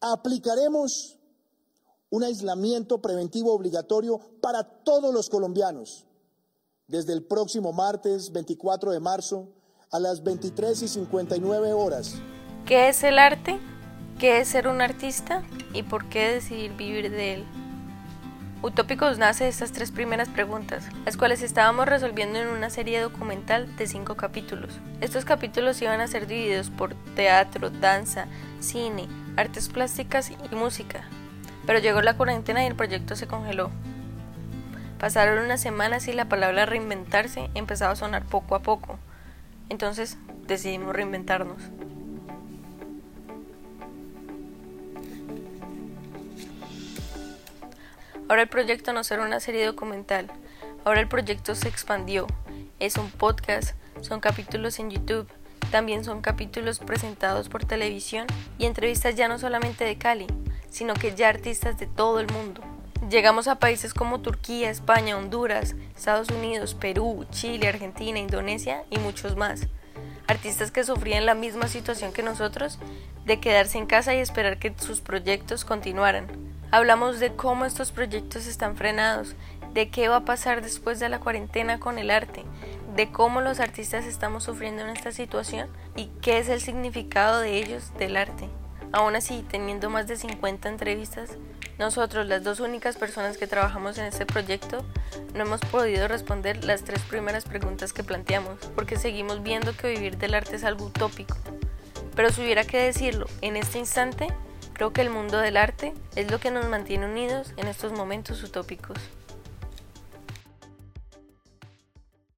Aplicaremos un aislamiento preventivo obligatorio para todos los colombianos desde el próximo martes 24 de marzo a las 23 y 59 horas. ¿Qué es el arte? ¿Qué es ser un artista? ¿Y por qué decidir vivir de él? Utópicos nace de estas tres primeras preguntas, las cuales estábamos resolviendo en una serie documental de cinco capítulos. Estos capítulos iban a ser divididos por teatro, danza, cine, artes plásticas y música. Pero llegó la cuarentena y el proyecto se congeló. Pasaron unas semanas y la palabra reinventarse empezaba a sonar poco a poco. Entonces decidimos reinventarnos. Ahora el proyecto no será una serie documental. Ahora el proyecto se expandió. Es un podcast, son capítulos en YouTube, también son capítulos presentados por televisión y entrevistas ya no solamente de Cali, sino que ya artistas de todo el mundo. Llegamos a países como Turquía, España, Honduras, Estados Unidos, Perú, Chile, Argentina, Indonesia y muchos más. Artistas que sufrían la misma situación que nosotros de quedarse en casa y esperar que sus proyectos continuaran. Hablamos de cómo estos proyectos están frenados, de qué va a pasar después de la cuarentena con el arte, de cómo los artistas estamos sufriendo en esta situación y qué es el significado de ellos del arte. Aún así, teniendo más de 50 entrevistas, nosotros, las dos únicas personas que trabajamos en este proyecto, no hemos podido responder las tres primeras preguntas que planteamos, porque seguimos viendo que vivir del arte es algo utópico. Pero si hubiera que decirlo en este instante, Creo que el mundo del arte es lo que nos mantiene unidos en estos momentos utópicos.